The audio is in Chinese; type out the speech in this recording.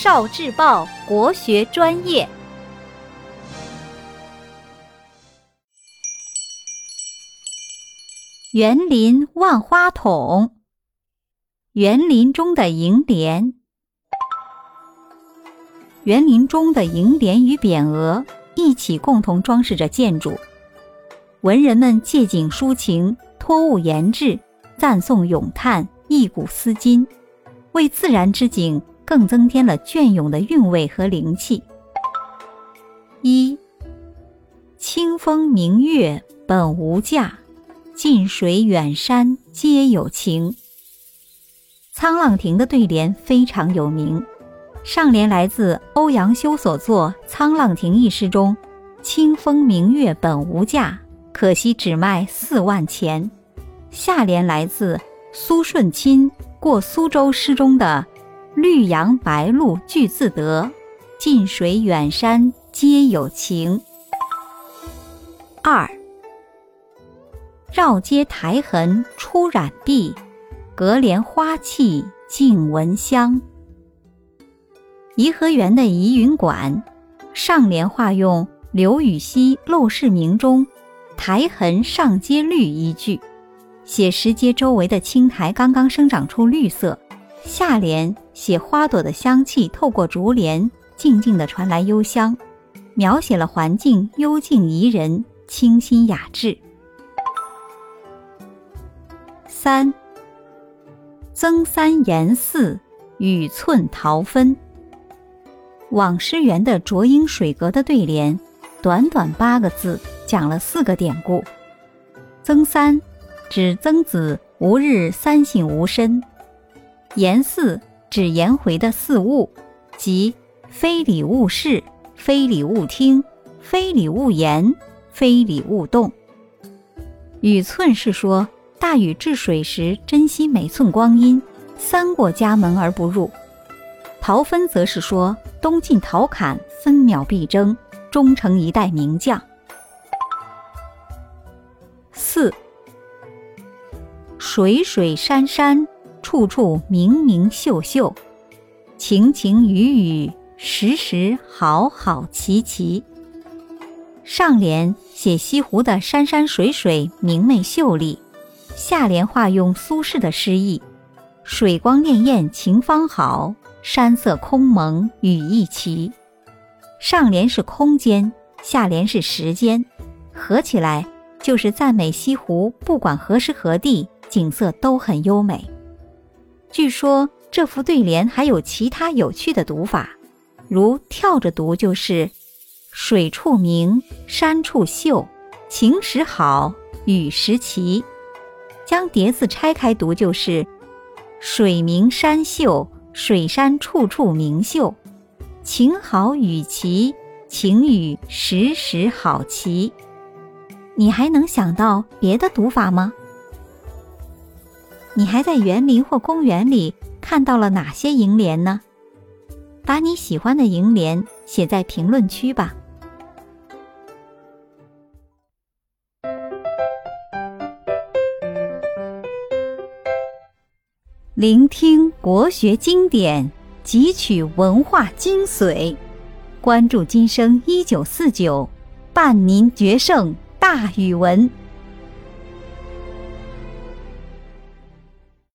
少智报国学专业。园林万花筒，园林中的楹联。园林中的楹联与匾额一起共同装饰着建筑，文人们借景抒情，托物言志，赞颂咏叹，忆古思今，为自然之景更增添了隽永的韵味和灵气。一，清风明月本无价。近水远山皆有情。沧浪亭的对联非常有名，上联来自欧阳修所作《沧浪亭》一诗中：“清风明月本无价，可惜只卖四万钱。”下联来自苏舜钦过苏州诗中的“绿杨白鹭俱自得，近水远山皆有情。”二。绕阶苔痕出染碧，隔帘花气尽闻香。颐和园的怡云馆，上联化用刘禹锡《陋室铭》中“苔痕上阶绿”一句，写石阶周围的青苔刚刚生长出绿色；下联写花朵的香气透过竹帘静静地传来幽香，描写了环境幽静宜人、清新雅致。三，增三言四，语寸桃分。网师园的浊英水阁的对联，短短八个字，讲了四个典故。曾三指曾子吾日三省吾身，言四指颜回的四物，即非礼勿视，非礼勿听，非礼勿言，非礼勿动。语寸是说。大禹治水时珍惜每寸光阴，三过家门而不入。陶分则是说东晋陶侃分秒必争，终成一代名将。四水水山山处处明明秀秀，晴晴雨雨时时好好奇奇。上联写西湖的山山水水明媚秀丽。下联化用苏轼的诗意：“水光潋滟晴方好，山色空蒙雨亦奇。”上联是空间，下联是时间，合起来就是赞美西湖，不管何时何地，景色都很优美。据说这幅对联还有其他有趣的读法，如跳着读就是“水处明，山处秀，晴时好，雨时奇”。将叠字拆开读，就是“水明山秀，水山处处明秀，晴好雨奇，晴雨时时好奇。”你还能想到别的读法吗？你还在园林或公园里看到了哪些楹联呢？把你喜欢的楹联写在评论区吧。聆听国学经典，汲取文化精髓，关注今生一九四九，伴您决胜大语文。